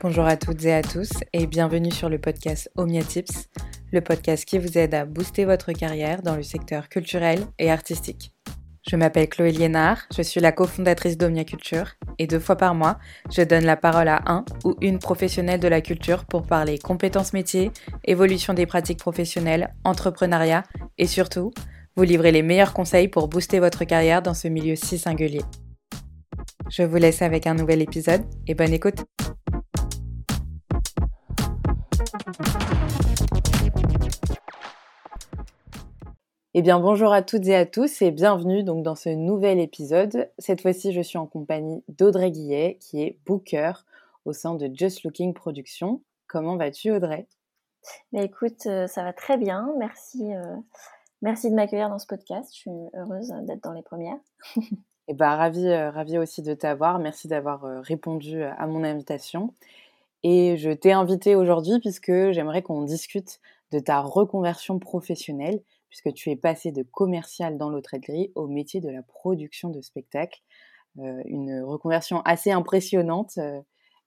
Bonjour à toutes et à tous et bienvenue sur le podcast Omnia Tips, le podcast qui vous aide à booster votre carrière dans le secteur culturel et artistique. Je m'appelle Chloé Liénard, je suis la cofondatrice d'Omnia Culture et deux fois par mois, je donne la parole à un ou une professionnelle de la culture pour parler compétences métiers, évolution des pratiques professionnelles, entrepreneuriat et surtout, vous livrer les meilleurs conseils pour booster votre carrière dans ce milieu si singulier. Je vous laisse avec un nouvel épisode et bonne écoute. Eh bien, bonjour à toutes et à tous et bienvenue donc dans ce nouvel épisode. Cette fois-ci, je suis en compagnie d'Audrey Guillet, qui est booker au sein de Just Looking Productions. Comment vas-tu, Audrey? Mais écoute, euh, ça va très bien. Merci, euh, merci de m'accueillir dans ce podcast. Je suis heureuse d'être dans les premières. et bien, ravie, euh, ravie aussi de t'avoir. Merci d'avoir répondu à mon invitation. Et je t'ai invitée aujourd'hui puisque j'aimerais qu'on discute de ta reconversion professionnelle puisque tu es passé de commercial dans l'hôtellerie au métier de la production de spectacles. Euh, une reconversion assez impressionnante. Euh,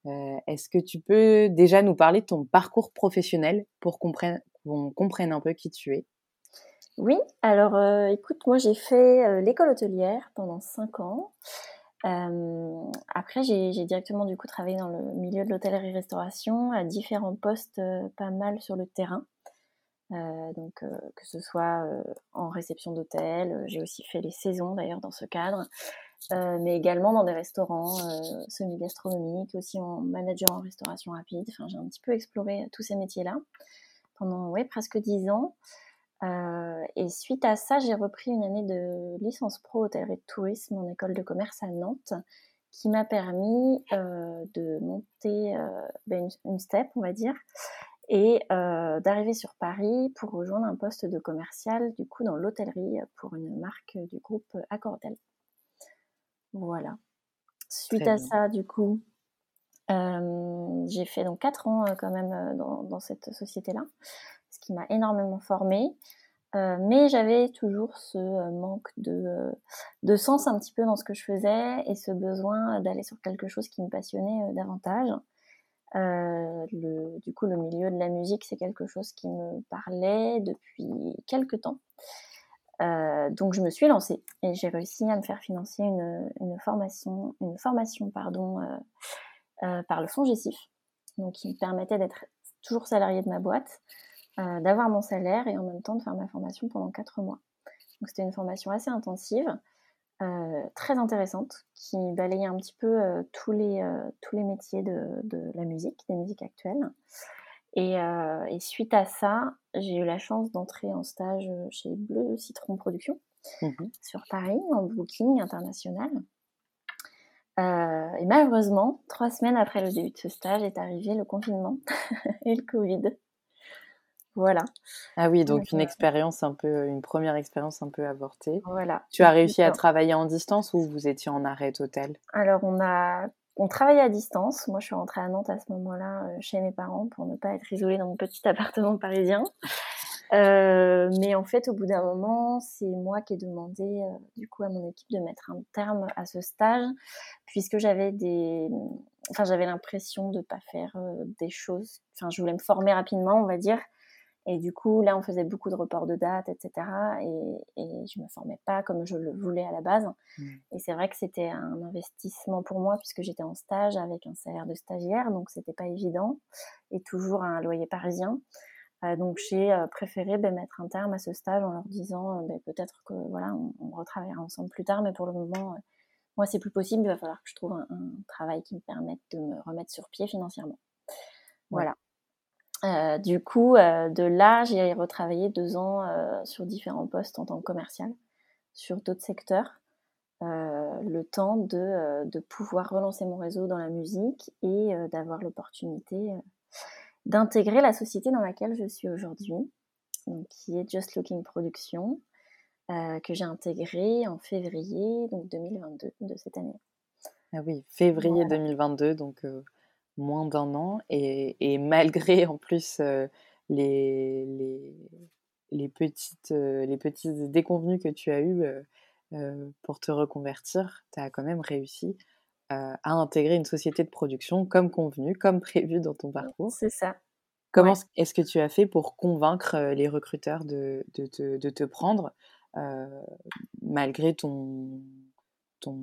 euh, est-ce que tu peux déjà nous parler de ton parcours professionnel pour qu'on comprenne, un peu qui tu es? Oui, alors écoute, moi j'ai fait l'école hôtelière pendant 5 ans. après, j'ai directement du coup travaillé dans le milieu de l'hôtellerie-restauration à différents postes, pas mal sur le terrain. Euh, donc euh, que ce soit euh, en réception d'hôtel, j'ai aussi fait les saisons d'ailleurs dans ce cadre, mais également dans des restaurants semi-gastronomiques, aussi en manager en restauration rapide. Enfin, j'ai un petit peu exploré tous ces métiers-là pendant ouais, presque dix ans. Et suite à ça, j'ai repris une année de licence pro hôtellerie de tourisme en école de commerce à Nantes, qui m'a permis de monter ben, une, une, step, on va dire, et euh, d'arriver sur Paris pour rejoindre un poste de commercial du coup dans l'hôtellerie pour une marque du groupe Accortel. Voilà. Suite à ça, du coup, euh, j'ai fait donc 4 ans euh, quand même dans, cette société-là, m'a énormément formée. mais j'avais toujours ce manque de, de, sens un petit peu dans ce que je faisais et ce besoin d'aller sur quelque chose qui me passionnait davantage. Euh, du coup, le milieu de la musique, c'est quelque chose qui me parlait depuis quelques temps. Euh, donc je me suis lancée et j'ai réussi à me faire financer une, une formation, une formation pardon, euh, euh par le fonds Gessif, donc qui me permettait d'être toujours salarié de ma boîte, euh, d'avoir mon salaire et en même temps de faire ma formation pendant quatre mois. Donc c'était une formation assez intensive. Euh, très intéressante qui balayait un petit peu euh, tous, les, tous les métiers de, de, la musique, des musiques actuelles. Et, et suite à ça, j'ai eu la chance d'entrer en stage chez Bleu Citron Production mmh sur Paris en booking international. et malheureusement, trois semaines après le début de ce stage est arrivé le confinement et le Covid. Voilà. Ah oui, donc, une expérience un peu, une première expérience un peu avortée. Voilà. Tu as réussi à travailler en distance ou vous étiez en arrêt total? Alors on a, on travaillait à distance. Moi, je suis rentrée à Nantes à ce moment-là euh, chez mes parents pour ne pas être isolée dans mon petit appartement parisien. Euh, mais en fait, au bout d'un moment, c'est moi qui ai demandé euh, du coup à mon équipe de mettre un terme à ce stage, puisque j'avais des, enfin j'avais l'impression de pas faire des choses. Enfin, je voulais me former rapidement, on va dire, et du coup, là, on faisait beaucoup de reports de dates, etc. Et, et je me formais pas comme je le voulais à la base. Mmh. Et c'est vrai que c'était un investissement pour moi puisque j'étais en stage avec un salaire de stagiaire, donc c'était pas évident. Et toujours un loyer parisien. Euh, donc j'ai euh, préféré ben, mettre un terme à ce stage en leur disant euh, ben, peut-être que voilà, on, on, retravaillera ensemble plus tard, mais pour le moment, moi c'est plus possible. Il va falloir que je trouve un, un, travail qui me permette de me remettre sur pied financièrement. Voilà. Euh, du coup, euh, de là, j'ai retravaillé deux ans euh, sur différents postes en tant que commercial, sur d'autres secteurs, le temps de, de, pouvoir relancer mon réseau dans la musique et d'avoir l'opportunité d'intégrer la société dans laquelle je suis aujourd'hui, qui est Just Looking Production, que j'ai intégré en février donc 2022 de cette année. Ah oui, février 2022, donc moins d'un an et, malgré en plus les, les, les, petites, les petites déconvenues que tu as eues pour te reconvertir, tu as quand même réussi à intégrer une société de production comme convenu, comme prévu dans ton parcours. C'est ça. Comment est-ce que tu as fait pour convaincre les recruteurs de, de, te, de te, prendre malgré ton, ton,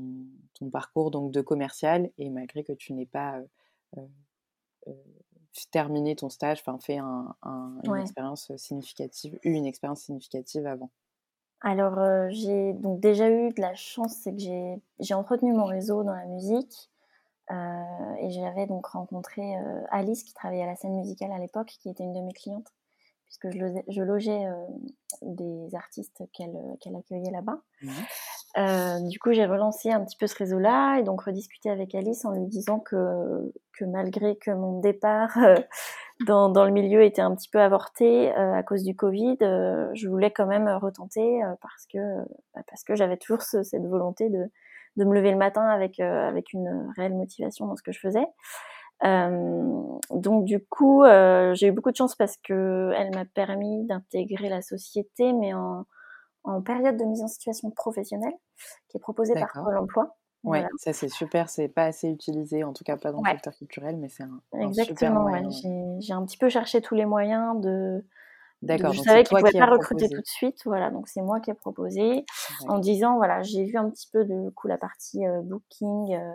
ton, parcours donc de commercial et malgré que tu n'aies pas terminé ton stage, enfin fait un, une expérience significative, eu une expérience significative avant Alors j'ai donc déjà eu de la chance, c'est que j'ai entretenu mon réseau dans la musique. et j'avais donc rencontré Alice qui travaillait à la scène musicale à l'époque, qui était une de mes clientes, puisque je, logeais des artistes qu'elle accueillait là-bas. Mmh. Euh, du coup, j'ai relancé un petit peu ce réseau-là et donc rediscuté avec Alice en lui disant que, que malgré que mon départ euh, dans, dans, le milieu était un petit peu avorté euh, à cause du Covid, je voulais quand même retenter parce que, bah, parce que j'avais toujours cette volonté de, de me lever le matin avec, avec une réelle motivation dans ce que je faisais. donc du coup, j'ai eu beaucoup de chance parce que elle m'a permis d'intégrer la société, mais en, en période de mise en situation professionnelle, qui est proposée par Pôle emploi. Oui, ça c'est super, c'est pas assez utilisé, en tout cas pas dans le secteur culturel, mais c'est un, Exactement, J'ai un petit peu cherché tous les moyens de. D'accord. Je savais qu'ils ne pouvaient pas recruter tout de suite, voilà, donc c'est moi qui ai proposé en disant voilà, j'ai vu un petit peu de coup la partie euh, booking euh,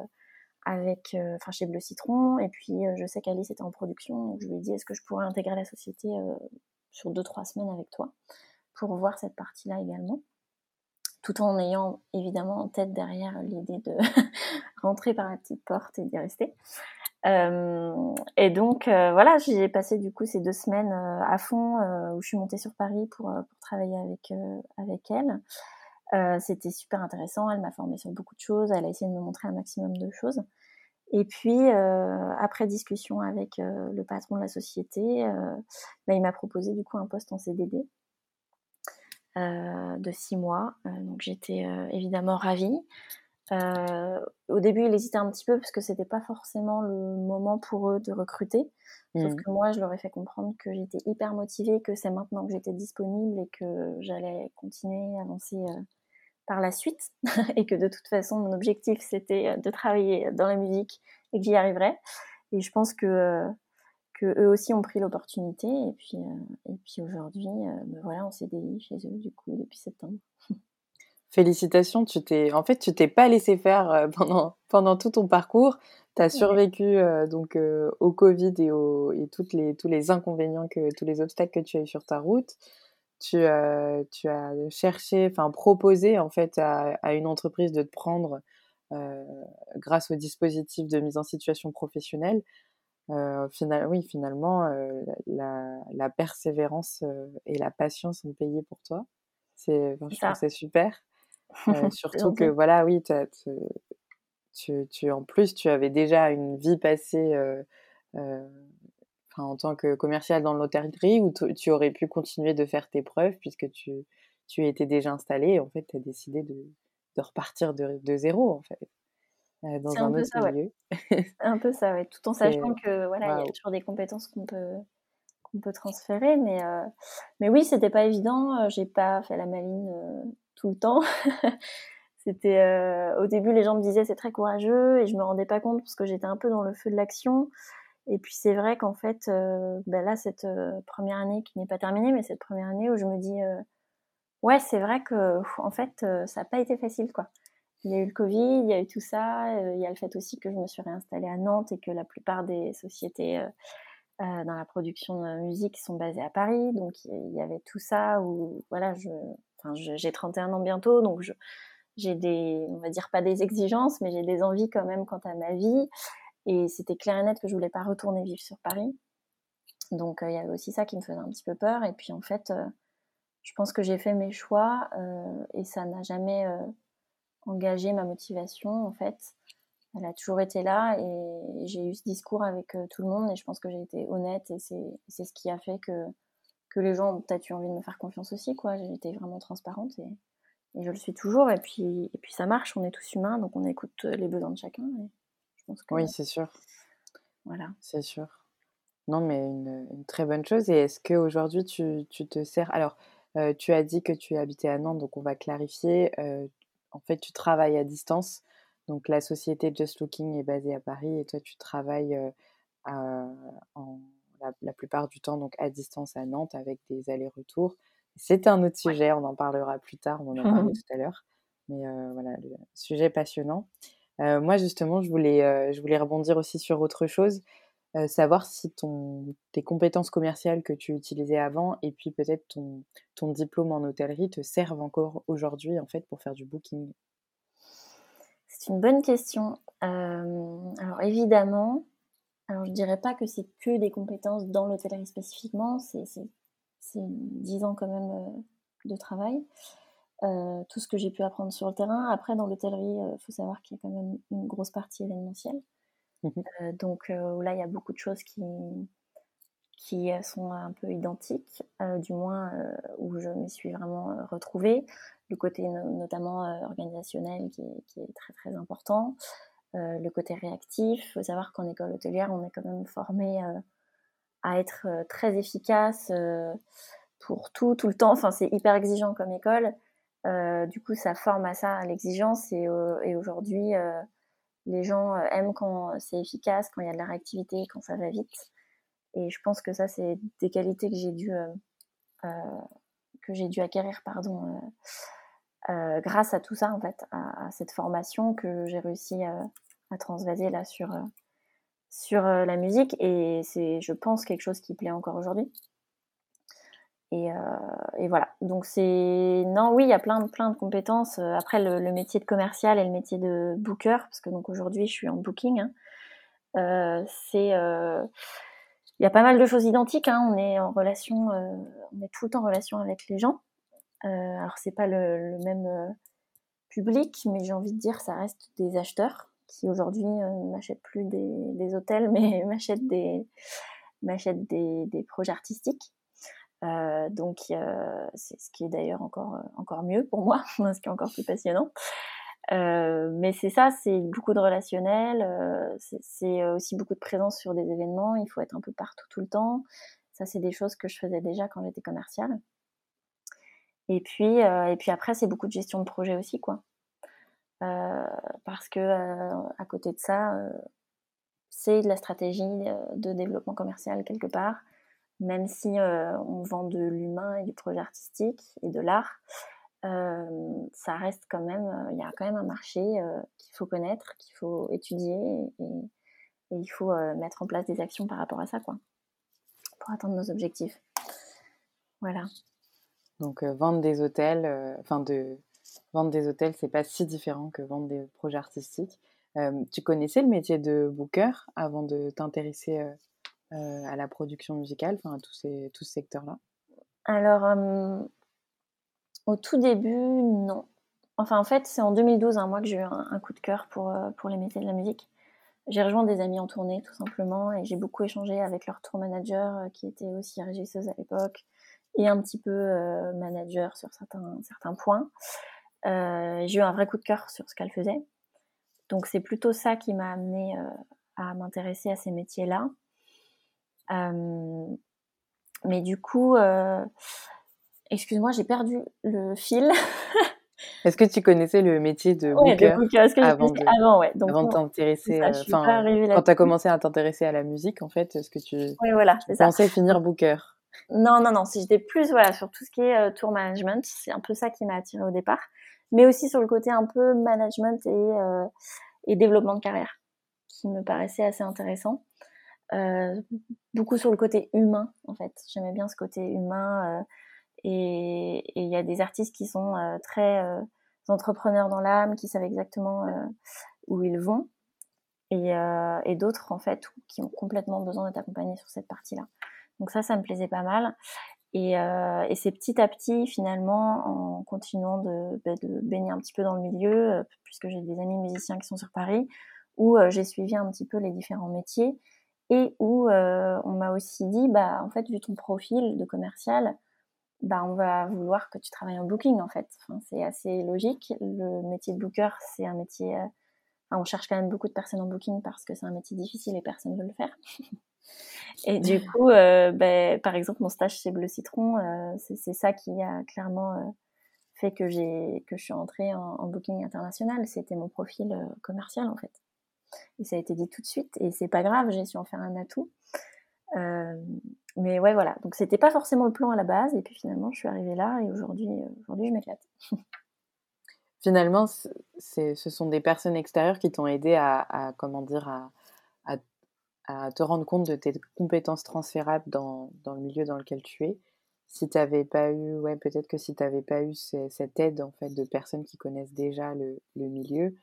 avec, euh, enfin chez Bleu Citron, et puis je sais qu'Alice était en production, donc je lui ai dit est-ce que je pourrais intégrer la société sur deux trois semaines avec toi? Pour voir cette partie-là également, tout en ayant évidemment en tête derrière l'idée de rentrer par la petite porte et d'y rester. Euh, et donc euh, voilà, j'ai passé du coup ces deux semaines euh, à fond où je suis montée sur Paris pour, travailler avec avec elle. C'était super intéressant. Elle m'a formée sur beaucoup de choses. Elle a essayé de me montrer un maximum de choses. Et puis, après discussion avec le patron de la société, bah, il m'a proposé du coup un poste en CDD euh, de six mois. Euh, donc j'étais euh, évidemment ravie. au début, il hésitait un petit peu parce que c'était pas forcément le moment pour eux de recruter. Sauf mmh. que moi, je leur ai fait comprendre que j'étais hyper motivée, que c'est maintenant que j'étais disponible et que j'allais continuer à avancer par la suite et que de toute façon, mon objectif, c'était de travailler dans la musique et que j'y arriverais. Et je pense que eux aussi ont pris l'opportunité. Et puis, euh, et puis aujourd'hui, euh, ben voilà, on s'est chez eux, du coup, depuis septembre. Félicitations, tu t'es, en fait, tu t'es pas laissé faire euh, pendant, pendant tout ton parcours. Tu as survécu donc au Covid et, au, et toutes les, tous les inconvénients, que, tous les obstacles que tu as eu sur ta route. Tu, tu as cherché, enfin proposé en fait à, à, une entreprise de te prendre grâce au dispositif de mise en situation professionnelle. Euh, final, oui, finalement, euh, la, la, persévérance euh, et la patience sont payées pour toi. C'est, c'est super. surtout que, voilà, oui, tu, tu, en plus, tu avais déjà une vie passée en tant que commercial dans l'hôtellerie où tu aurais pu continuer de faire tes preuves puisque tu, tu étais déjà installé et en fait, tu as décidé de, de repartir de, de, zéro, en fait. Euh, dans un, autre ça, milieu. un peu ça, ouais. Tout en sachant que voilà, il y a toujours des compétences qu'on peut qu'on peut transférer, mais euh, mais oui, c'était pas évident. Euh, j'ai pas fait la maline tout le temps. c'était au début, les gens me disaient c'est très courageux et je me rendais pas compte parce que j'étais un peu dans le feu de l'action. Et puis c'est vrai qu'en fait, ben là, cette première année qui n'est pas terminée, mais cette première année où je me dis ouais, c'est vrai que en fait, ça n'a pas été facile, quoi il y a eu le Covid, il y a eu tout ça. Euh, il y a le fait aussi que je me suis réinstallée à Nantes et que la plupart des sociétés euh, euh, dans la production de musique sont basées à Paris. Donc il y avait tout ça où voilà, j'ai 31 ans bientôt, donc j'ai des, on va dire pas des exigences, mais j'ai des envies quand même quant à ma vie. Et c'était clair et net que je voulais pas retourner vivre sur Paris. Donc il y avait aussi ça qui me faisait un petit peu peur. Et puis en fait, je pense que j'ai fait mes choix et ça n'a jamais engagé ma motivation en fait. Elle a toujours été là et j'ai eu ce discours avec euh, tout le monde et je pense que j'ai été honnête et c'est ce qui a fait que, que les gens ont peut-être eu envie de me faire confiance aussi quoi. J'ai été vraiment transparente et, et, je le suis toujours et puis, et puis ça marche, on est tous humains donc on écoute les besoins de chacun. je pense que, oui, c'est sûr. Voilà. C'est sûr. Non, mais une, une, très bonne chose. Et est-ce qu'aujourd'hui, tu, tu te sers. Alors, euh, tu as dit que tu habitais à Nantes, donc on va clarifier. Euh, en fait, tu travailles à distance Donc la société Just Looking est basée à Paris et toi tu travailles en, la, plupart du temps donc à distance à Nantes avec des allers-retours. C'est un autre sujet, on en parlera plus tard, on en a parlé tout à l'heure. Mais voilà, le sujet passionnant. moi justement, je voulais, je voulais rebondir aussi sur autre chose. Savoir si ton, tes compétences commerciales que tu utilisais avant et puis peut-être ton, ton diplôme en hôtellerie te servent encore aujourd'hui en fait pour faire du booking. C'est une bonne question. alors évidemment, alors je dirais pas que c'est que des compétences dans l'hôtellerie spécifiquement, c'est 10 ans quand même de travail. tout ce que j'ai pu apprendre sur le terrain. Après, dans l'hôtellerie, il faut savoir qu'il y a quand même une grosse partie événementielle. Mmh donc là, il y a beaucoup de choses qui, qui sont un peu identiques, du moins où je me suis vraiment retrouvée le côté notamment euh, organisationnel qui est, très très important, euh, le côté réactif. Il faut savoir qu'en école hôtelière, on est quand même formé euh, à être très efficace pour tout, tout le temps. Enfin, c'est hyper exigeant comme école. du coup, ça forme à ça, à l'exigence. Et aujourd'hui, les gens aiment quand c'est efficace, quand il y a de la réactivité, quand ça va vite. Et je pense que ça, c'est des qualités que j'ai dû, j'ai dû acquérir pardon, euh, grâce à tout ça, en fait, à, cette formation que j'ai réussi à, transvaser là sur, euh, sur euh, la musique. Et c'est, je pense, quelque chose qui plaît encore aujourd'hui. Et, et, voilà. Donc c'est non, oui, il y a plein, plein de compétences. Après le, métier de commercial et le métier de booker, parce que donc aujourd'hui je suis en booking. Hein, c'est il y a pas mal de choses identiques. Hein. On est en relation, on est tout le temps en relation avec les gens. Euh, alors c'est pas le, même euh, public, mais j'ai envie de dire ça reste des acheteurs qui aujourd'hui euh, n'achètent plus des, hôtels, mais m'achètent des, des, projets artistiques. Donc c'est ce qui est d'ailleurs encore, encore mieux pour moi, ce qui est encore plus passionnant. mais c'est ça, c'est beaucoup de relationnel, c'est aussi beaucoup de présence sur des événements, il faut être un peu partout tout le temps. Ça, c'est des choses que je faisais déjà quand j'étais commerciale. Et puis, euh, et puis après, c'est beaucoup de gestion de projet aussi, quoi. Euh, parce que euh, à côté de ça, c'est de la stratégie de développement commercial quelque part, même si on vend de l'humain et du projet artistique et de l'art. ça reste quand même, il y a quand même un marché qu'il faut connaître, qu'il faut étudier et, et il faut mettre en place des actions par rapport à ça, quoi, pour atteindre nos objectifs. Voilà. Donc euh, vendre des hôtels, euh, enfin de vendre des hôtels, c'est pas si différent que vendre des projets artistiques. Euh, tu connaissais le métier de booker avant de t'intéresser à la production musicale, enfin à tous ces tout ce secteur-là Alors au tout début, non. Enfin en fait, c'est en 2012, hein, moi que j'ai eu un, coup de cœur pour pour les métiers de la musique. J'ai rejoint des amis en tournée tout simplement et j'ai beaucoup échangé avec leur tour manager qui était aussi régisseuse à l'époque et un petit peu euh, manager sur certains, certains points. Euh, j'ai eu un vrai coup de cœur sur ce qu'elle faisait. Donc c'est plutôt ça qui m'a amené euh, à m'intéresser à ces métiers-là. Mais du coup, excuse-moi, j'ai perdu le fil. Est-ce que tu connaissais le métier de booker, avant, de, avant, ouais. avant de t'intéresser, quand tu as commencé à t'intéresser à la musique, en fait, est-ce que tu, voilà, pensais finir booker? non, non, non. Si j'étais plus voilà sur tout ce qui est euh, tour management, c'est un peu ça qui m'a attiré au départ, mais aussi sur le côté un peu management et, euh, et développement de carrière, qui me paraissait assez intéressant. Euh, beaucoup sur le côté humain, en fait. J'aimais bien ce côté humain. Euh, et il y a des artistes qui sont euh, très entrepreneurs dans l'âme, qui savent exactement où ils vont, et, et d'autres en fait qui ont complètement besoin d'être accompagnés sur cette partie-là. Donc ça, ça me plaisait pas mal. Et, euh, et c'est petit à petit, finalement, en continuant de, bah, de, baigner un petit peu dans le milieu, euh, puisque j'ai des amis musiciens qui sont sur Paris, où euh, j'ai suivi un petit peu les différents métiers et où on m'a aussi dit, bah en fait, vu ton profil de commercial, bah on va vouloir que tu travailles en booking en fait. C'est assez logique. Le métier de booker, c'est un métier. Enfin, on cherche quand même beaucoup de personnes en booking parce que c'est un métier difficile et personne ne veut le faire. Et du coup, euh, ben, par exemple, mon stage chez Bleu Citron, euh, c'est ça qui a clairement euh, fait que, que je suis entrée en, booking international. C'était mon profil commercial en fait. Et ça a été dit tout de suite. Et c'est pas grave, j'ai su en faire un atout. mais ouais, voilà. Donc c'était pas forcément le plan à la base. Et puis finalement, je suis arrivée là et aujourd'hui, aujourd'hui je m'éclate. finalement, ce sont des personnes extérieures qui t'ont aidé à, comment dire, à, te rendre compte de tes compétences transférables dans, dans le milieu dans lequel tu es. Si tu pas eu, ouais, peut-être que si tu n'avais pas eu cette aide en fait de personnes qui connaissent déjà le milieu,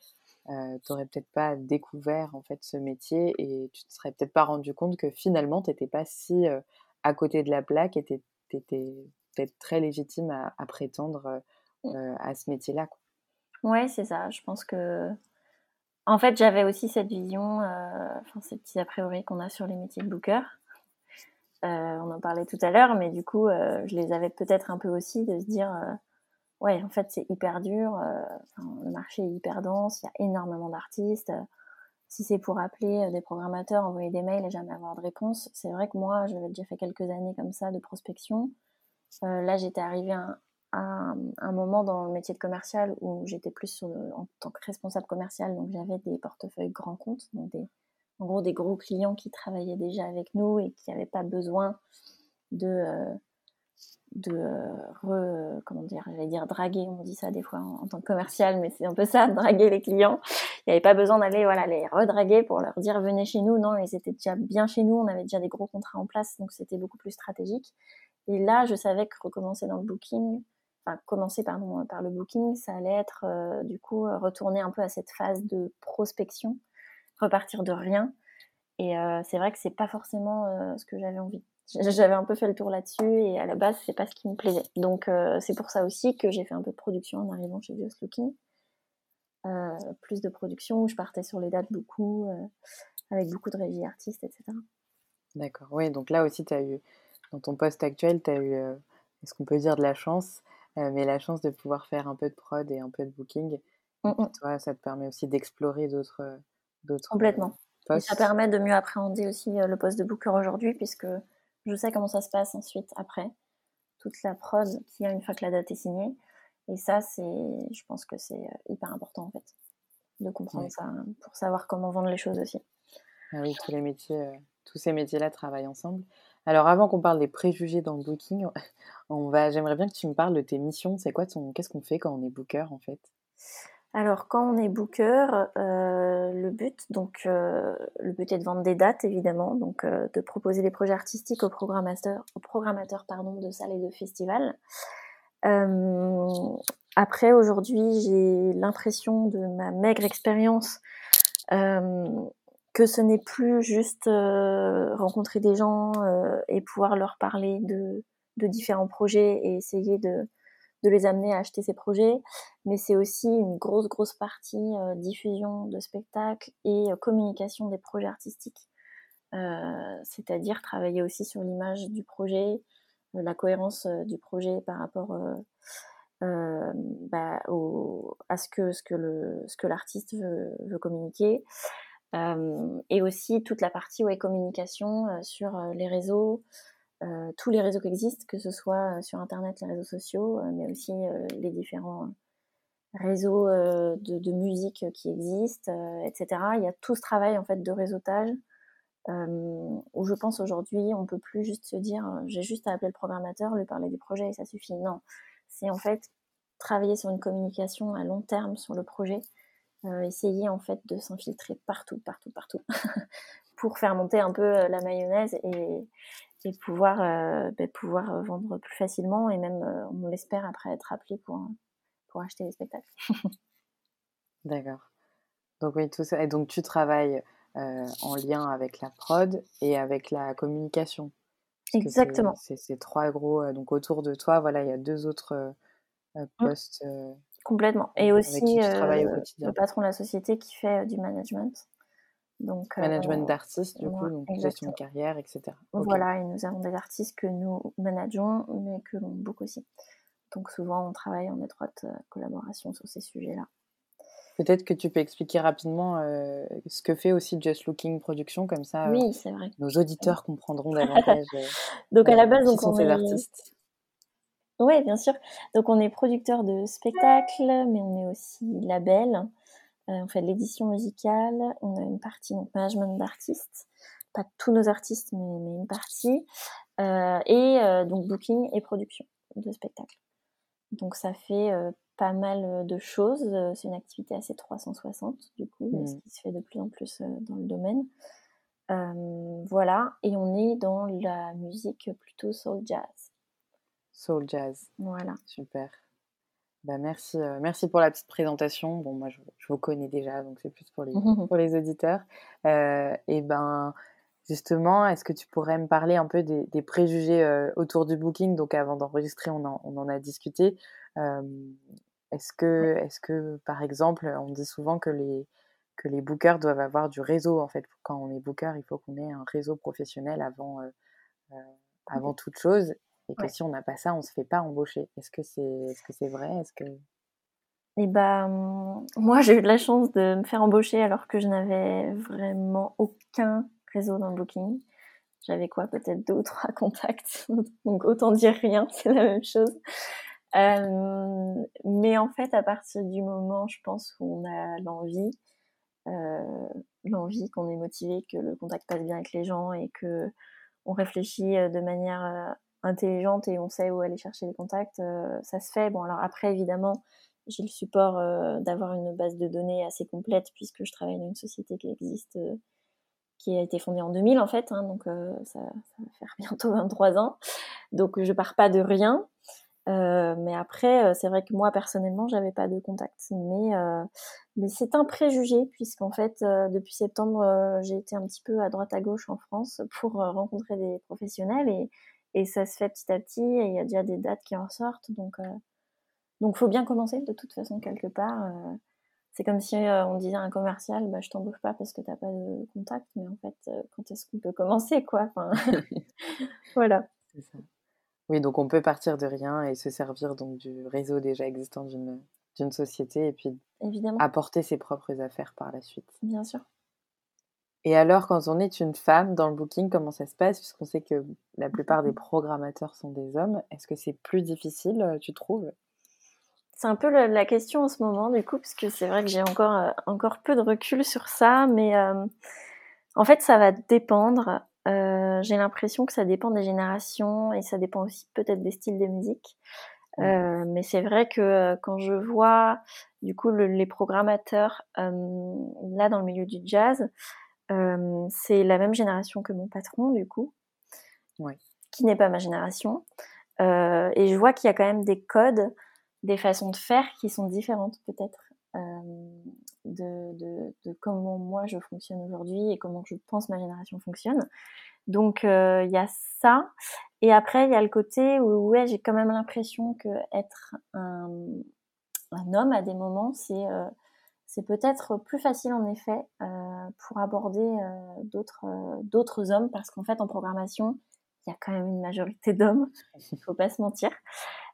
euh, tu n'aurais peut-être pas découvert en fait ce métier et tu te serais peut-être pas rendu compte que finalement tu n'étais pas si euh, à côté de la plaque et tu étais peut-être très légitime à, à prétendre euh, à ce métier-là. Ouais, c'est ça. Je pense que. En fait, j'avais aussi cette vision, enfin, ces petits a priori qu'on a sur les métiers de booker. Euh, on en parlait tout à l'heure, mais du coup, je les avais peut-être un peu aussi de se dire, ouais, en fait, c'est hyper dur, le marché est hyper dense, il y a énormément d'artistes. si c'est pour appeler des programmateurs, envoyer des mails et jamais avoir de réponse, c'est vrai que moi, j'avais déjà fait quelques années comme ça de prospection. là, j'étais arrivée à un, moment dans le métier de commercial où j'étais plus en tant que responsable commercial, donc j'avais des portefeuilles grands comptes, donc des, en gros des gros clients qui travaillaient déjà avec nous et qui n'avaient pas besoin de, euh, de re, comment dire, j'allais dire draguer, on dit ça des fois en, tant que commercial, mais c'est un peu ça, draguer les clients. Il n'y avait pas besoin d'aller voilà, les redraguer pour leur dire venez chez nous, non, ils étaient déjà bien chez nous, on avait déjà des gros contrats en place, donc c'était beaucoup plus stratégique. Et là, je savais que recommencer dans le booking, commencer pardon, par le booking, ça allait être euh, du coup euh, retourner un peu à cette phase de prospection, repartir de rien. Et euh, c'est vrai que c'est pas forcément ce que j'avais envie. J'avais un peu fait le tour là-dessus et à la base c'est pas ce qui me plaisait. Donc c'est pour ça aussi que j'ai fait un peu de production en arrivant chez Just Looking. plus de production où je partais sur les dates beaucoup, avec beaucoup de régie artistes, etc. D'accord, oui, donc là aussi tu as eu, dans ton poste actuel, tu as eu, est-ce qu'on peut dire de la chance euh, mais la chance de pouvoir faire un peu de prod et un peu de booking, toi, ça te permet aussi d'explorer d'autres euh, d'autres Complètement. Et ça permet de mieux appréhender aussi euh, le poste de booker aujourd'hui, puisque je sais comment ça se passe ensuite, après, toute la prod qui a une fois que la date est signée. Et ça, c'est, je pense que c'est hyper important, en fait, de comprendre ça, pour savoir comment vendre les choses aussi. Ah oui, tous les métiers, tous ces métiers-là travaillent ensemble. Alors avant qu'on parle des préjugés dans le booking, on va, j'aimerais bien que tu me parles de tes missions. C'est quoi ton, qu'est-ce qu'on fait quand on est booker en fait? Alors quand on est booker, euh, le but, donc euh, le but est de vendre des dates évidemment, donc euh, de proposer des projets artistiques aux programmateurs, aux programmateurs pardon de salles et de festivals. après aujourd'hui, j'ai l'impression de ma maigre expérience que ce n'est plus juste rencontrer des gens et pouvoir leur parler de, différents projets et essayer de, de, les amener à acheter ces projets, mais c'est aussi une grosse, grosse partie euh, diffusion de spectacles et communication des projets artistiques. C'est-à-dire travailler aussi sur l'image du projet, la cohérence du projet par rapport bah, à ce que, ce que, l'artiste veut, communiquer. Euh, et aussi toute la partie communication euh, sur euh, les réseaux, tous les réseaux qui existent, que ce soit sur Internet, les réseaux sociaux, mais aussi les différents réseaux de, musique qui existent, etc. Il y a tout ce travail en fait de réseautage où je pense aujourd'hui on peut plus juste se dire j'ai juste à appeler le programmateur, lui parler du projet et ça suffit. Non, c'est en fait travailler sur une communication à long terme sur le projet euh, essayer en fait de s'infiltrer partout, partout, partout, pour faire monter un peu euh, la mayonnaise et, et pouvoir, euh, ben, pouvoir vendre plus facilement et même, on l'espère, après être appelé pour, pour acheter les spectacles. D'accord. Donc oui, tout ça. Et donc tu travailles en lien avec la prod et avec la communication. Exactement. C'est trois gros. donc autour de toi, voilà, il y a deux autres mmh. postes. Complètement. Et aussi euh, le patron de la société qui fait euh, du management. Donc, management euh, d'artistes, du coup, donc gestion de carrière, etc. Voilà, et nous avons des artistes que nous manageons, mais que l'on book aussi. Donc souvent, on travaille en étroite collaboration sur ces sujets-là. Peut-être que tu peux expliquer rapidement ce que fait aussi Just Looking Production, comme ça oui, c'est vrai. nos auditeurs comprendront davantage. donc à la base, donc, on, est, artistes. Oui, bien sûr. Donc on est producteur de spectacles, mais on est aussi label. Euh, on fait de l'édition musicale. On a une partie donc management d'artistes, pas tous nos artistes, mais, une partie. Euh, et euh, donc booking et production de spectacles. Donc ça fait pas mal de choses. C'est une activité assez 360 du coup, ce mmh. qui se fait de plus en plus dans le domaine. voilà, et on est dans la musique plutôt soul jazz. Soul Jazz. Voilà. Super. Bah merci, euh, merci pour la petite présentation. Bon, moi, je, vous connais déjà, donc c'est plus pour les, pour les auditeurs. Euh, et ben, justement, est-ce que tu pourrais me parler un peu des, préjugés euh, autour du booking? Donc, avant d'enregistrer, on en, on en, a discuté. est-ce que, est-ce que, par exemple, on dit souvent que les que les bookers doivent avoir du réseau en fait? Quand on est booker, il faut qu'on ait un réseau professionnel avant, avant toute chose et que si on n'a pas ça, on ne se fait pas embaucher. Est-ce que c'est est -ce c'est vrai? Est-ce que... Eh ben, moi, j'ai eu de la chance de me faire embaucher alors que je n'avais vraiment aucun réseau dans le booking. J'avais quoi? Peut-être deux ou trois contacts. Donc, autant dire rien, c'est la même chose. Euh, mais en fait, à partir du moment, je pense, où on a l'envie, euh, l'envie qu'on est motivé, que le contact passe bien avec les gens et que on réfléchit de manière intelligente et on sait où aller chercher les contacts, euh, ça se fait. Bon, alors après, évidemment, j'ai le support euh, d'avoir une base de données assez complète puisque je travaille dans une société qui existe, euh, qui a été fondée en 2000 en fait, hein, donc ça, va faire bientôt 23 ans. Donc je pars pas de rien. mais après, c'est vrai que moi personnellement, j'avais pas de contact. Mais, mais c'est un préjugé puisqu'en fait, depuis septembre, j'ai été un petit peu à droite à gauche en France pour rencontrer des professionnels et et ça se fait petit à petit, et il y a déjà des dates qui en sortent. Donc, euh, donc faut bien commencer de toute façon quelque part. Euh. c'est comme si euh, on disait à un commercial, bah, je t'embauche pas parce que t'as pas de contact, mais en fait, quand est-ce qu'on peut commencer, quoi enfin, Voilà. Ça. Oui, donc on peut partir de rien et se servir donc du réseau déjà existant d'une d'une société et puis Évidemment. apporter ses propres affaires par la suite. Bien sûr. Et alors, quand on est une femme dans le booking, comment ça se passe? Puisqu'on sait que la plupart des programmateurs sont des hommes. Est-ce que c'est plus difficile, euh, tu trouves? C'est un peu la question en ce moment, du coup, parce que c'est vrai que j'ai encore, euh, encore peu de recul sur ça. Mais euh, en fait, ça va dépendre. j'ai l'impression que ça dépend des générations et ça dépend aussi peut-être des styles de musique. mais c'est vrai que quand je vois du coup les programmateurs là dans le milieu du jazz, euh, c'est la même génération que mon patron, du coup, qui n'est pas ma génération. Euh, et je vois qu'il y a quand même des codes, des façons de faire qui sont différentes peut-être euh, de, comment moi je fonctionne aujourd'hui et comment je pense ma génération fonctionne. Donc il y a ça. Et après, il y a le côté où ouais, j'ai quand même l'impression que être un, un, homme à des moments, c'est c'est peut-être plus facile en effet euh, pour aborder euh, d'autres euh, d'autres hommes parce qu'en fait en programmation il y a quand même une majorité d'hommes, il faut pas se mentir.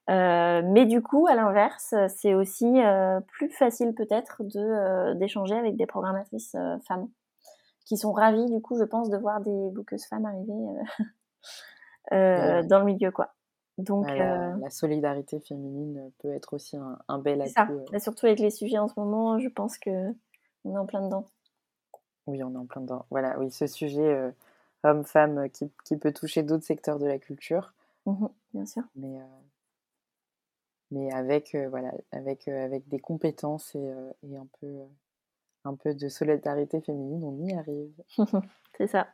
mais du coup, à l'inverse, c'est aussi plus facile peut-être de d'échanger avec des programmatrices femmes qui sont ravies du coup, je pense, de voir des bouqueuses femmes arriver dans le milieu quoi. Donc, euh, la, solidarité féminine peut être aussi un, bel atout. Ça. Euh. surtout avec les sujets en ce moment, je pense que on est en plein dedans. Oui, on est en plein dedans. Voilà, oui, ce sujet euh, homme-femme qui, qui, peut toucher d'autres secteurs de la culture. Mmh bien sûr. Mais, mais avec, voilà, avec, avec des compétences et, et, un, peu, un peu de solidarité féminine, on y arrive. C'est ça.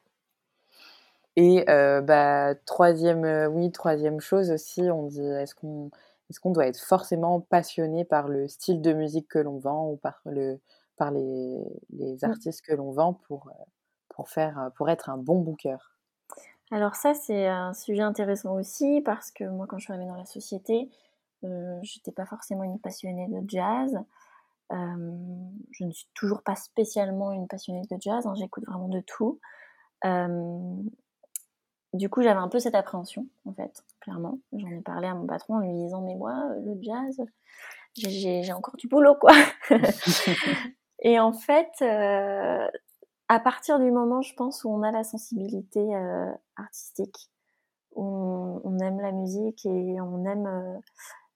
Et bah, troisième, oui, troisième chose aussi, on dit est-ce qu'on est qu'on doit être forcément passionné par le style de musique que l'on vend ou par, le, par les, les mmh. artistes que l'on vend pour, pour, faire, pour être un bon booker? Alors ça, c'est un sujet intéressant aussi parce que moi, quand je suis arrivée dans la société, euh, j'étais pas forcément une passionnée de jazz. je ne suis toujours pas spécialement une passionnée de jazz, hein, j'écoute vraiment de tout du coup, j'avais un peu cette appréhension, en fait, clairement. J'en ai parlé à mon patron en lui disant, mais moi, euh, le jazz, j'ai encore du boulot, quoi. et en fait, euh, à partir du moment, je pense, où on a la sensibilité euh, artistique, on, aime la musique et on aime,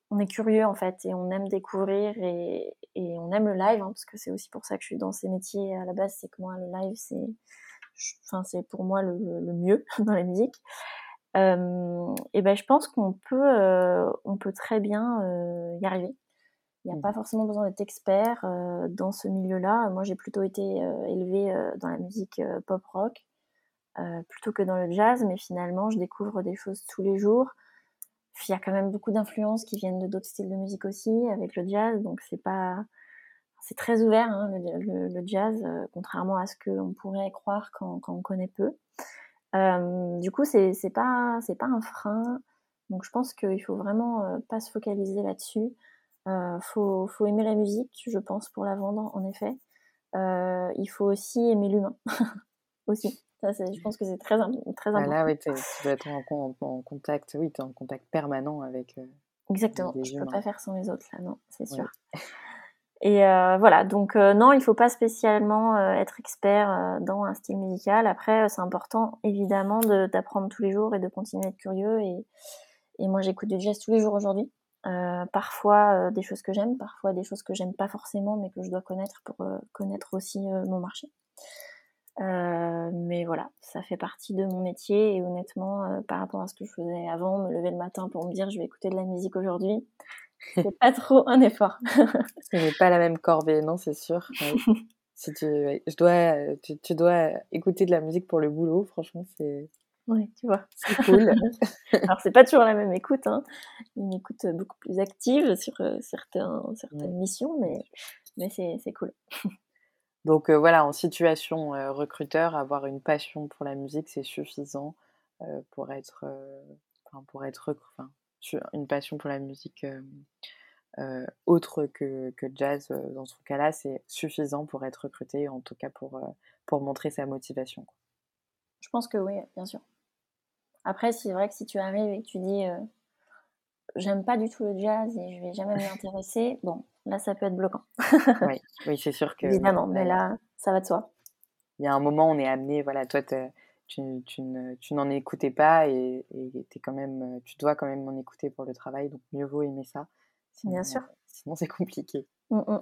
on est curieux en fait et on aime découvrir et, on aime le live hein, parce que c'est aussi pour ça que je suis dans ces métiers à la base, c'est que moi le live c'est, enfin c'est pour moi le, mieux dans la musique. et ben je pense qu'on peut, on peut très bien y arriver. Il n'y a mmh. pas forcément besoin d'être expert dans ce milieu-là. Moi, j'ai plutôt été élevée dans la musique pop rock. Euh, plutôt que dans le jazz, mais finalement, je découvre des choses tous les jours. Il y a quand même beaucoup d'influences qui viennent de d'autres styles de musique aussi, avec le jazz, donc c'est pas, c'est très ouvert hein, le, jazz, euh, contrairement à ce qu'on pourrait croire quand, quand, on connaît peu. Euh, du coup, c'est pas c'est pas un frein, donc je pense qu'il faut vraiment pas se focaliser là-dessus. Euh, faut faut aimer la musique, je pense, pour la vendre, en effet. il faut aussi aimer l'humain aussi je pense que c'est très, très bah important. là, oui, tu dois être en, contact, oui, es en contact permanent avec. Euh, Exactement, je ne peux pas faire sans les autres, là, non, c'est sûr. Et euh, voilà, donc euh, non, il ne faut pas spécialement être expert dans un style musical. Après, c'est important, évidemment, d'apprendre tous les jours et de continuer à être curieux. Et, moi, j'écoute du jazz tous les jours aujourd'hui. parfois des choses que j'aime, parfois des choses que j'aime pas forcément, mais que je dois connaître pour connaître aussi mon marché. Euh, mais voilà, ça fait partie de mon métier et honnêtement, euh, par rapport à ce que je faisais avant, me lever le matin pour me dire je vais écouter de la musique aujourd'hui, c'est pas trop un effort. Ce n'est pas la même corvée, non, c'est sûr. si tu, je dois, tu, dois écouter de la musique pour le boulot, franchement, c'est. Ouais, tu vois. C'est cool. Alors, c'est pas toujours la même écoute, hein. Une écoute beaucoup plus active sur euh, certains, certaines missions, mais, mais c'est cool. Donc voilà, en situation recruteur, avoir une passion pour la musique, c'est suffisant pour être, pour être, enfin, une passion pour la musique autre que, que jazz, dans ce cas-là, c'est suffisant pour être recruté, en tout cas pour, pour montrer sa motivation. Je pense que oui, bien sûr. Après, c'est vrai que si tu arrives et que tu dis j'aime pas du tout le jazz et je vais jamais m'y intéresser, bon, là, ça peut être bloquant. oui, oui c'est sûr que. Évidemment, mais là, ça va de soi. Il y a un moment, on est amené, voilà, toi, tu, tu, n'en écoutais pas et, es quand même, tu dois quand même en écouter pour le travail, donc mieux vaut aimer ça. Bien sûr. Sinon, c'est compliqué. Mmh, mmh.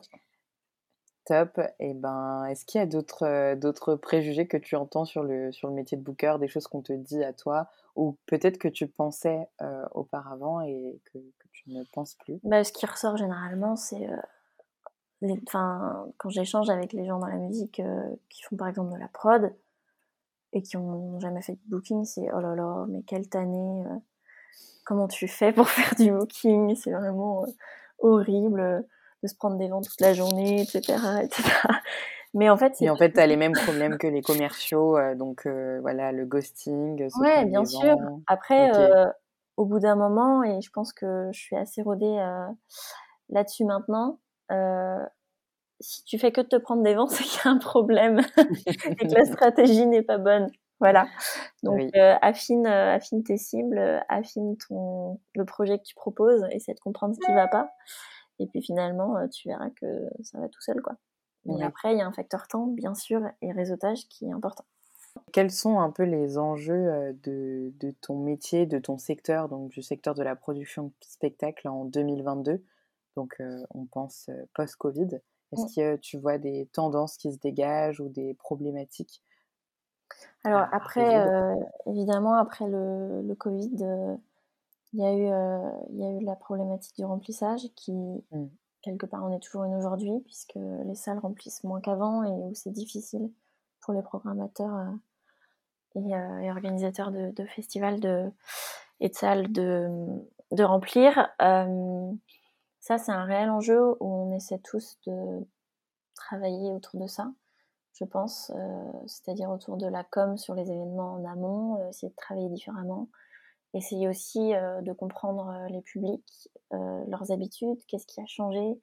Top. Et ben, est-ce qu'il y a d'autres d'autres préjugés que tu entends sur le sur le métier de booker, des choses qu'on te dit à toi, ou peut-être que tu pensais auparavant et que, tu ne penses plus? Bah, Ce qui ressort généralement, c'est enfin, quand j'échange avec les gens dans la musique qui font par exemple de la prod et qui n'ont jamais fait de booking, c'est oh là là, mais quelle tannée, comment tu fais pour faire du booking? C'est vraiment horrible de se prendre des vents toute la journée, etc. etc. Mais en fait, c'est. en fait, tu as les mêmes problèmes que les commerciaux, euh, donc euh, voilà, le ghosting. Ouais, bien sûr. Après, euh, au bout d'un moment, et je pense que je suis assez rodée là-dessus maintenant, si tu fais que de te prendre des vents, c'est qu'il y a un problème et que la stratégie n'est pas bonne. Voilà. Donc, affine, affine tes cibles, affine ton, le projet que tu proposes, essaie de comprendre ce qui ne va pas. Et puis finalement, euh, tu verras que ça va tout seul, quoi. Mais après, il y a un facteur temps, bien sûr, et réseautage qui est important. Quels sont un peu les enjeux euh, de, de, ton métier, de ton secteur, donc du secteur de la production de spectacle en 2022 Donc, euh, on pense post-Covid. Est-ce mmh. que tu vois des tendances qui se dégagent ou des problématiques? Alors, après, évidemment, après le, le Covid, il y, a eu, euh, il y a eu la problématique du remplissage qui, mmh. quelque part, en est toujours une aujourd'hui, puisque les salles remplissent moins qu'avant et où c'est difficile pour les programmateurs euh, euh, et, organisateurs de, de, festivals de, et de salles de, de remplir. Ça, c'est un réel enjeu où on essaie tous de travailler autour de ça, je pense, c'est-à-dire autour de la com sur les événements en amont, essayer de travailler différemment essayer aussi euh, de comprendre euh, les publics, euh, leurs habitudes, qu'est-ce qui a changé,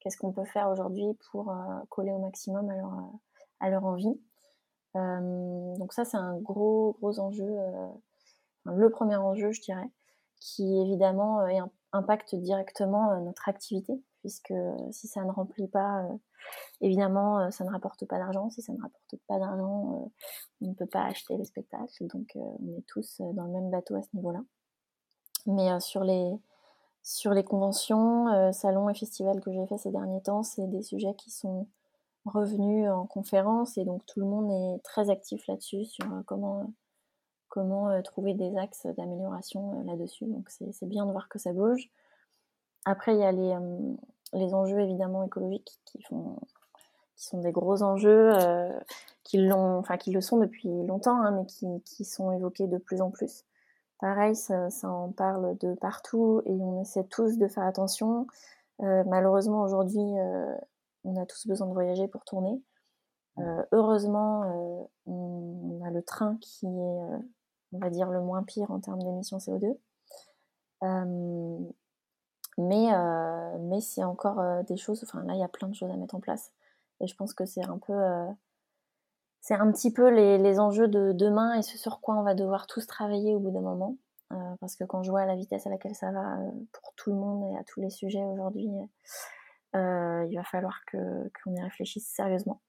qu'est-ce qu'on peut faire aujourd'hui pour coller au maximum à leur, à envie. donc ça, c'est un gros, gros enjeu, le premier enjeu, je dirais, qui évidemment impacte directement notre activité, puisque si ça ne remplit pas, évidemment, ça ne rapporte pas d'argent. Si ça ne rapporte pas d'argent, on ne peut pas acheter les spectacles, donc on est tous dans le même bateau à ce niveau-là. Mais sur les sur les conventions, salons et festivals que j'ai fait ces derniers temps, c'est des sujets qui sont revenus en conférence et donc tout le monde est très actif là-dessus sur comment comment trouver des axes d'amélioration là-dessus. Donc c'est bien de voir que ça bouge. Après, il y a les, les enjeux évidemment écologiques qui font qui sont des gros enjeux, euh, qui, enfin, qui le sont depuis longtemps, hein, mais qui, qui, sont évoqués de plus en plus. Pareil, ça, en parle de partout et on essaie tous de faire attention. Euh, malheureusement, aujourd'hui, euh, on a tous besoin de voyager pour tourner. Euh, heureusement, euh, on, a le train qui est, euh, on va dire, le moins pire en termes d'émissions CO2. mais mais c'est encore des choses, enfin là, il y a plein de choses à mettre en place. Et je pense que c'est un peu, euh, c'est un petit peu les, les, enjeux de demain et ce sur quoi on va devoir tous travailler au bout d'un moment. Euh, parce que quand je vois la vitesse à laquelle ça va euh, pour tout le monde et à tous les sujets aujourd'hui, euh, il va falloir qu'on y réfléchisse sérieusement.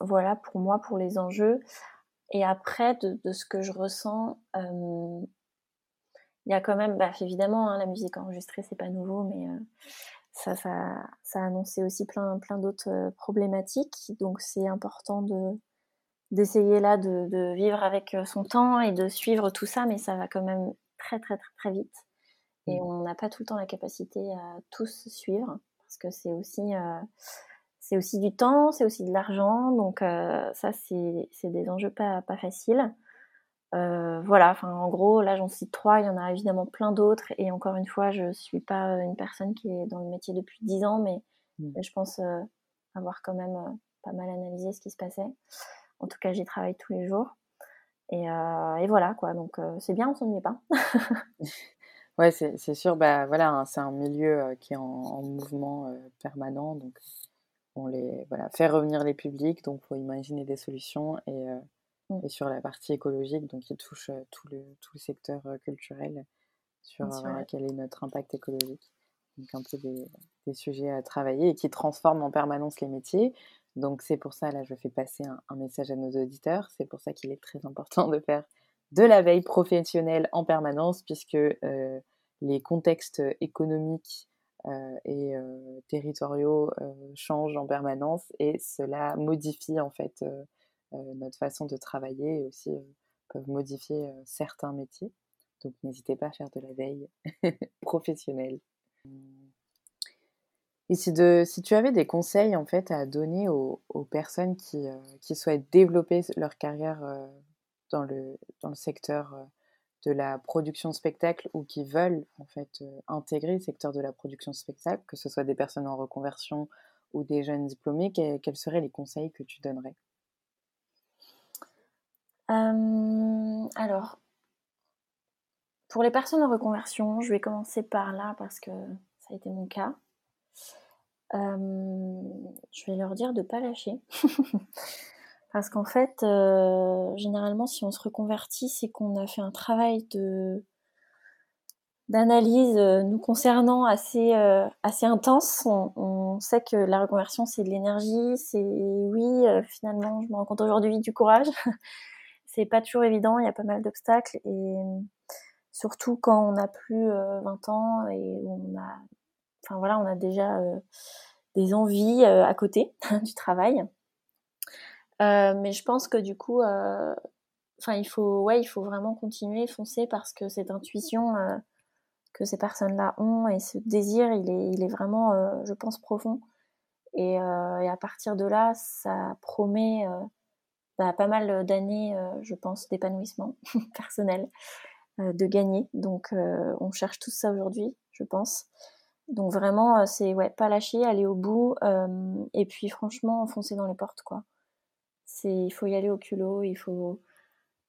voilà pour moi pour les enjeux. Et après, de, de ce que je ressens, il y a quand même, bah, évidemment, hein, la musique enregistrée, c'est pas nouveau, mais ça, ça, ça, a annoncé aussi plein, plein d'autres euh, problématiques. Donc c'est important de d'essayer là de, de, vivre avec euh, son temps et de suivre tout ça, mais ça va quand même très très très très vite. Et mmh. on n'a pas tout le temps la capacité à tous suivre, parce que c'est aussi euh, c'est aussi du temps, c'est aussi de l'argent, donc euh, ça c'est des enjeux pas, pas faciles. Euh, voilà, enfin en gros, là j'en cite trois, il y en a évidemment plein d'autres, et encore une fois, je suis pas une personne qui est dans le métier depuis dix ans, mais, mmh. je pense euh, avoir quand même euh, pas mal analysé ce qui se passait. En tout cas, j'y travaille tous les jours. Et, euh, et voilà, quoi, donc euh, c'est bien, on s'ennuie pas. ouais, c'est sûr, bah voilà, hein, c'est un milieu euh, qui est en, en mouvement permanent, donc on les voilà, fait revenir les publics, donc faut imaginer des solutions et Mmh. et sur la partie écologique, donc qui touche tout, le, tout le secteur culturel, sur quel est notre impact écologique. Donc un peu des, des, sujets à travailler et qui transforment en permanence les métiers. Donc c'est pour ça, là, je fais passer un, un message à nos auditeurs. C'est pour ça qu'il est très important de faire de la veille professionnelle en permanence, puisque euh, les contextes économiques euh, et euh, territoriaux changent en permanence et cela modifie en fait euh, notre façon de travailler et aussi euh, peuvent modifier euh, certains métiers. Donc n'hésitez pas à faire de la veille professionnelle. Et si, de, si, tu avais des conseils en fait à donner aux, personnes qui, euh, qui, souhaitent développer leur carrière euh, dans, le, dans le secteur euh, de la production spectacle ou qui veulent en fait intégrer le secteur de la production spectacle, que ce soit des personnes en reconversion ou des jeunes diplômés, quels seraient les conseils que tu donnerais? Euh, alors, pour les personnes en reconversion, je vais commencer par là parce que ça a été mon cas. Euh, je vais leur dire de pas lâcher. parce qu'en fait, euh, généralement, si on se reconvertit, c'est qu'on a fait un travail d'analyse euh, nous concernant assez euh, intense. On, sait que la reconversion c'est de l'énergie, c'est oui finalement je me rends compte aujourd'hui du courage. c'est pas toujours évident, il y a pas mal d'obstacles et surtout quand on a plus euh, 20 ans et on on a déjà des envies à côté du travail. Euh, mais je pense que du coup, euh, enfin il faut, ouais, il faut vraiment continuer, foncer parce que cette intuition que ces personnes-là ont et ce désir, il est, il est vraiment, je pense, profond. Et, et, à partir de là, ça promet bah, pas mal d'années, euh, je pense, d'épanouissement personnel, euh, de gagner. Donc, euh, on cherche tout ça aujourd'hui, je pense. Donc vraiment, c'est ouais, pas lâcher, aller au bout, et puis franchement, foncer dans les portes, quoi. C'est, il faut y aller au culot, il faut,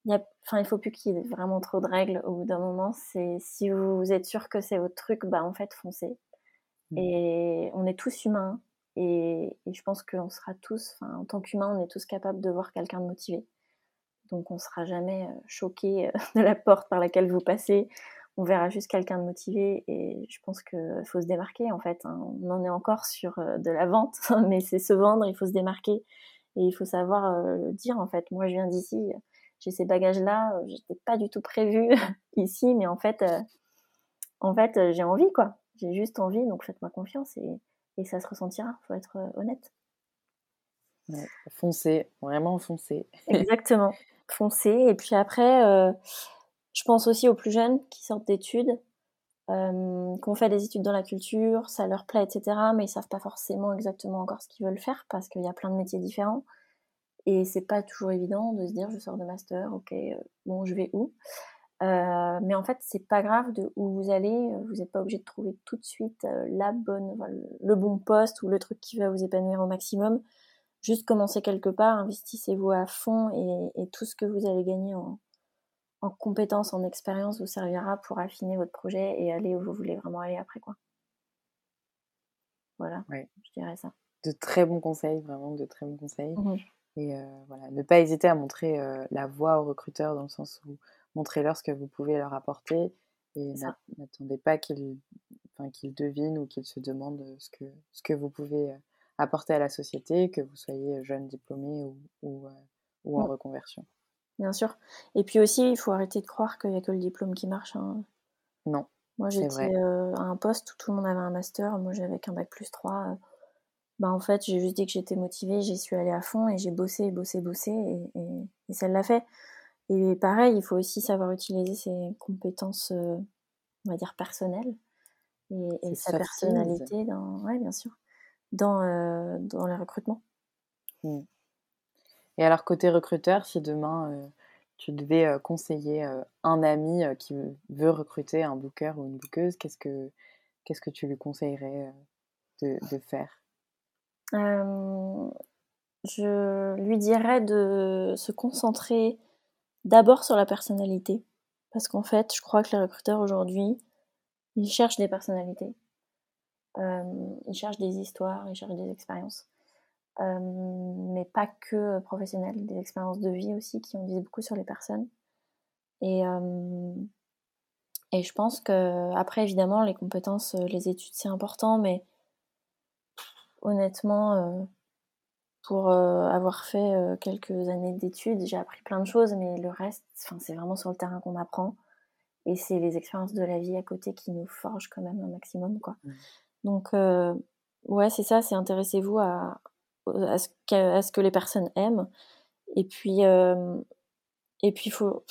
il a, enfin, il faut plus qu'il y ait vraiment trop de règles au bout d'un moment. C'est, si vous êtes sûr que c'est votre truc, bah en fait, foncez. Mmh. Et on est tous humains, et, et je pense qu'on sera tous, en tant qu'humains, on est tous capables de voir quelqu'un de motivé. Donc on sera jamais euh, choqué euh, de la porte par laquelle vous passez. On verra juste quelqu'un de motivé et je pense qu'il faut se démarquer en fait. Hein. On en est encore sur euh, de la vente, mais c'est se vendre, il faut se démarquer. Et il faut savoir le dire en fait. Moi, je viens d'ici, j'ai ces bagages-là, j'étais pas du tout prévue ici, mais en fait, en fait, j'ai envie quoi. J'ai juste envie, donc faites-moi confiance et, et ça se ressentira. Faut être honnête. Ouais, foncez, vraiment foncez. Exactement, foncez. Et puis après, euh, je pense aussi aux plus jeunes qui sortent d'études, euh, qui ont fait des études dans la culture, ça leur plaît, etc. Mais ils savent pas forcément exactement encore ce qu'ils veulent faire parce qu'il y a plein de métiers différents. Et c'est pas toujours évident de se dire je sors de master, ok, euh, bon, je vais où? Euh, mais en fait, c'est pas grave de où vous allez. Vous n'êtes pas obligé de trouver tout de suite la bonne, le bon poste ou le truc qui va vous épanouir au maximum juste commencez quelque part, investissez-vous à fond et, tout ce que vous allez gagner en, compétences, en expérience vous servira pour affiner votre projet et aller où vous voulez vraiment aller après quoi. Voilà, je dirais ça. De très bons conseils, vraiment de très bons conseils. Mmh et euh, voilà, ne pas hésiter à montrer euh, la voie aux recruteurs dans le sens où montrez-leur ce que vous pouvez leur apporter et n'attendez pas qu'ils enfin, devinent ou qu'ils se demandent ce que, ce que vous pouvez euh, apporter à la société, que vous soyez jeune diplômé ou, ou, euh, en reconversion. Bien sûr. Et puis aussi, il faut arrêter de croire qu'il n'y a que le diplôme qui marche. Hein. Non. Moi, j'étais euh, à un poste où tout le monde avait un master. Moi, j'avais qu'un bac plus 3. Euh. Bah, en fait, j'ai juste dit que j'étais motivée, j'y suis allée à fond et j'ai bossé, bossé, bossé et, et, ça l'a fait. Et pareil, il faut aussi savoir utiliser ses compétences, on va dire, personnelles et, sa personnalité. Dans... Ouais, bien sûr dans, euh, dans les recrutements. Mmh. Et alors, côté recruteur, si demain euh, tu devais euh, conseiller un ami qui veut recruter un booker ou une bookeuse, qu'est-ce que, qu'est-ce que tu lui conseillerais de, de faire? Je lui dirais de se concentrer d'abord sur la personnalité. Parce qu'en fait, je crois que les recruteurs aujourd'hui, ils cherchent des personnalités. Euh, ils cherchent des histoires, ils cherchent des expériences. Euh, mais pas que professionnelles, des expériences de vie aussi qui en disent beaucoup sur les personnes. Et, euh, et je pense que, après, évidemment, les compétences, les études, c'est important, mais honnêtement, pour avoir fait quelques années d'études, j'ai appris plein de choses, mais le reste, c'est vraiment sur le terrain qu'on apprend. Et c'est les expériences de la vie à côté qui nous forgent quand même un maximum, quoi. Mmh. Donc, euh, ouais, c'est ça, c'est intéressez-vous à, à, ce que, ce que les personnes aiment. Et puis, euh, et puis faut,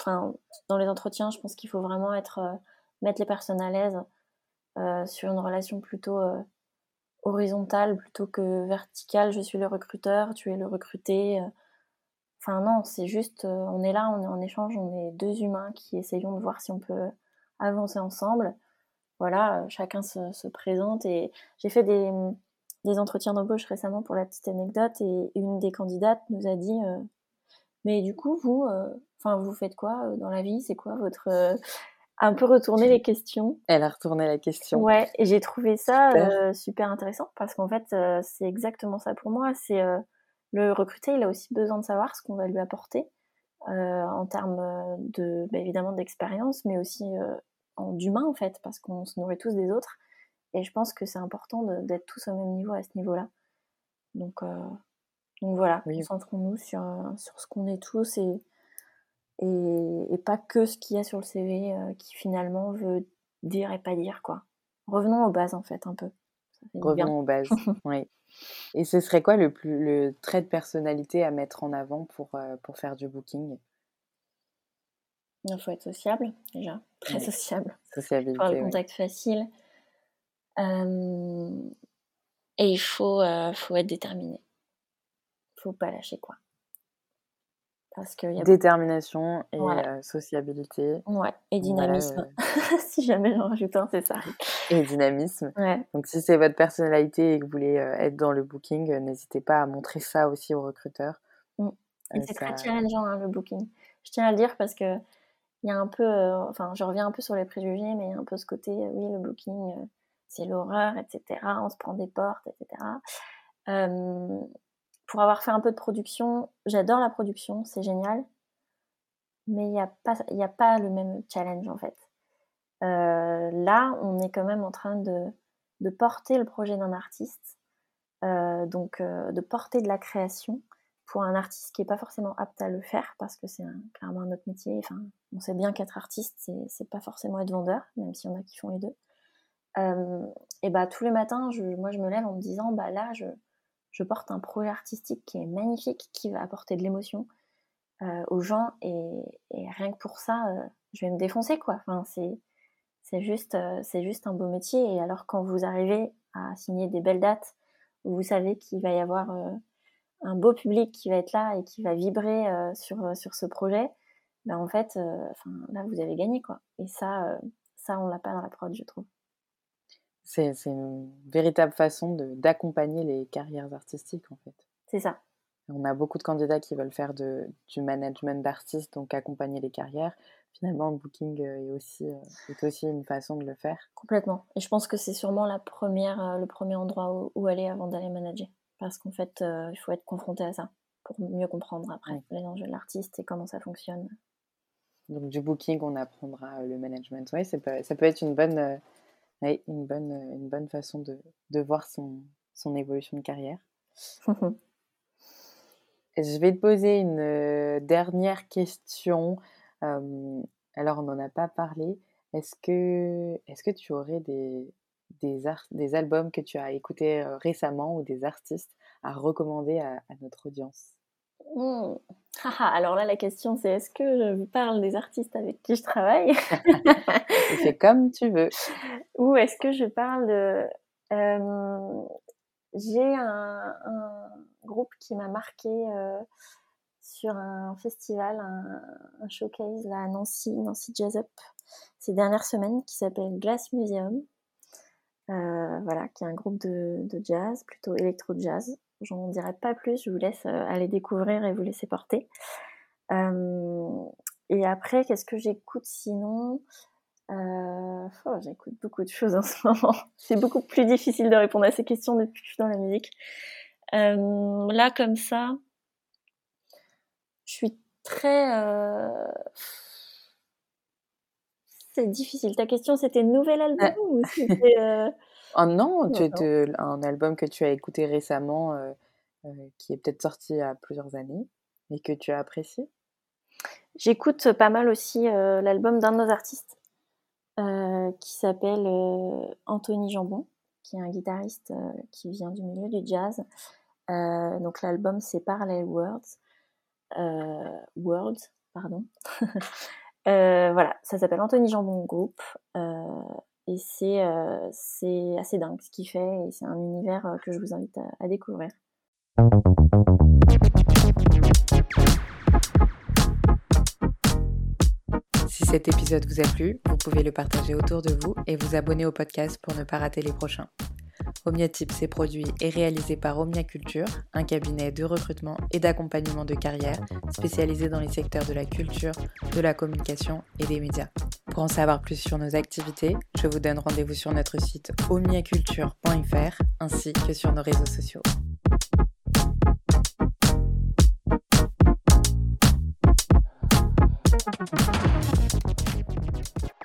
dans les entretiens, je pense qu'il faut vraiment être, euh, mettre les personnes à l'aise sur une relation plutôt horizontale plutôt que verticale. Je suis le recruteur, tu es le recruté. Enfin non, c'est juste, on est là, on est en échange, on est deux humains qui essayons de voir si on peut avancer ensemble voilà, euh, chacun se, présente. Et j'ai fait des, des entretiens d'embauche récemment pour la petite anecdote et une des candidates nous a dit euh, Mais du coup, vous, euh, enfin, vous faites quoi dans la vie? C'est quoi votre. un peu retourner les questions? Elle a retourné la question. Ouais, et j'ai trouvé ça super, intéressant parce qu'en fait, c'est exactement ça pour moi. C'est le recruter, il a aussi besoin de savoir ce qu'on va lui apporter. en termes de, bah, évidemment d'expérience, mais aussi d'humain en fait, parce qu'on se nourrit tous des autres. Et je pense que c'est important d'être tous au même niveau à ce niveau-là. Donc, euh, donc voilà, concentrons-nous sur, sur ce qu'on est tous et, et, pas que ce qu'il y a sur le CV euh, qui finalement veut dire et pas dire quoi. Revenons aux bases en fait un peu. Revenons aux bases, oui. Et ce serait quoi le, plus, le trait de personnalité à mettre en avant pour, euh, pour faire du booking? Il faut être sociable, déjà, très sociable. Sociabilité. Avoir le contact facile. Euh, et il faut, euh, faut être déterminé. Il faut pas lâcher, quoi. Parce que y a Détermination et euh, sociabilité. Ouais, et dynamisme. si jamais j'en rajoute un, c'est ça. Et dynamisme. Ouais. Donc, si c'est votre personnalité et que vous voulez être dans le booking, n'hésitez pas à montrer ça aussi aux recruteurs. Mm. Et c'est très challengeant, hein, le booking. Je tiens à le dire parce que il y a un peu, euh, enfin, je reviens un peu sur les préjugés, mais il y a un peu ce côté, euh, oui, le booking, c'est l'horreur, etc. On se prend des portes, etc. pour avoir fait un peu de production, j'adore la production, c'est génial, mais il n'y a, pas, le même challenge en fait. là, on est quand même en train de, porter le projet d'un artiste, donc de porter de la création, pour un artiste qui n'est pas forcément apte à le faire, parce que c'est clairement un autre métier. On sait bien qu'être artiste, c'est pas forcément être vendeur, même s'il y en a qui font les deux. Euh, et bah tous les matins, je, moi je me lève en me disant, bah là, je, je porte un projet artistique qui est magnifique, qui va apporter de l'émotion euh, aux gens, et, rien que pour ça, euh, je vais me défoncer, quoi. Enfin, c'est juste, c'est juste un beau métier. Et alors quand vous arrivez à signer des belles dates, où vous savez qu'il va y avoir un beau public qui va être là et qui va vibrer sur, sur ce projet, ben en fait, euh, là, vous avez gagné, quoi. Et ça, ça on l'a pas dans la prod, je trouve. C'est une véritable façon d'accompagner les carrières artistiques, en fait. C'est ça. On a beaucoup de candidats qui veulent faire de, du management d'artistes, donc accompagner les carrières. Finalement, le booking est aussi, est aussi une façon de le faire. Complètement. Et je pense que c'est sûrement la première, le premier endroit où, où aller avant d'aller manager parce qu'en fait, euh, il faut être confronté à ça pour mieux comprendre après les enjeux de l'artiste et comment ça fonctionne. Donc du booking, on apprendra euh, le management. Oui, ça peut, ça peut être une bonne, euh, une bonne, une bonne façon de, de voir son, son évolution de carrière. Je vais te poser une dernière question. alors, on n'en a pas parlé. Est-ce que, est-ce que tu aurais des, des, des albums que tu as écoutés récemment ou des artistes à recommander à, notre audience? Mmh. Alors là, la question c'est est-ce que je vous parle des artistes avec qui je travaille? C'est comme tu veux. Ou est-ce que je parle de... J'ai un, groupe qui m'a marqué sur un festival, un, showcase là, à Nancy, Nancy Jazz Up, ces dernières semaines, qui s'appelle Glass Museum. Euh, voilà, qui est un groupe de, jazz, plutôt électro-jazz. J'en dirai pas plus, je vous laisse euh, aller découvrir et vous laisser porter. Euh, et après, qu'est-ce que j'écoute sinon? Oh, J'écoute beaucoup de choses en ce moment. C'est beaucoup plus difficile de répondre à ces questions depuis que je suis dans la musique. là, comme ça, je suis très c'est difficile. Ta question, c'était nouvel album ou c'était. Euh... Oh non, tu, un album que tu as écouté récemment, euh, euh, qui est peut-être sorti il y a plusieurs années et que tu as apprécié? J'écoute pas mal aussi euh, l'album d'un de nos artistes qui s'appelle Anthony Jambon, qui est un guitariste qui vient du milieu du jazz. donc l'album c'est Parallel Worlds. Worlds, pardon. Voilà, ça s'appelle Anthony Jambon Group. Euh, et euh, c'est assez dingue ce qu'il fait et c'est un univers que je vous invite à, découvrir. Si cet épisode vous a plu, vous pouvez le partager autour de vous et vous abonner au podcast pour ne pas rater les prochains. Omniatype est produit et réalisé par Omnia Culture, un cabinet de recrutement et d'accompagnement de carrière spécialisé dans les secteurs de la culture, de la communication et des médias. Pour en savoir plus sur nos activités, je vous donne rendez-vous sur notre site omniaculture.fr ainsi que sur nos réseaux sociaux.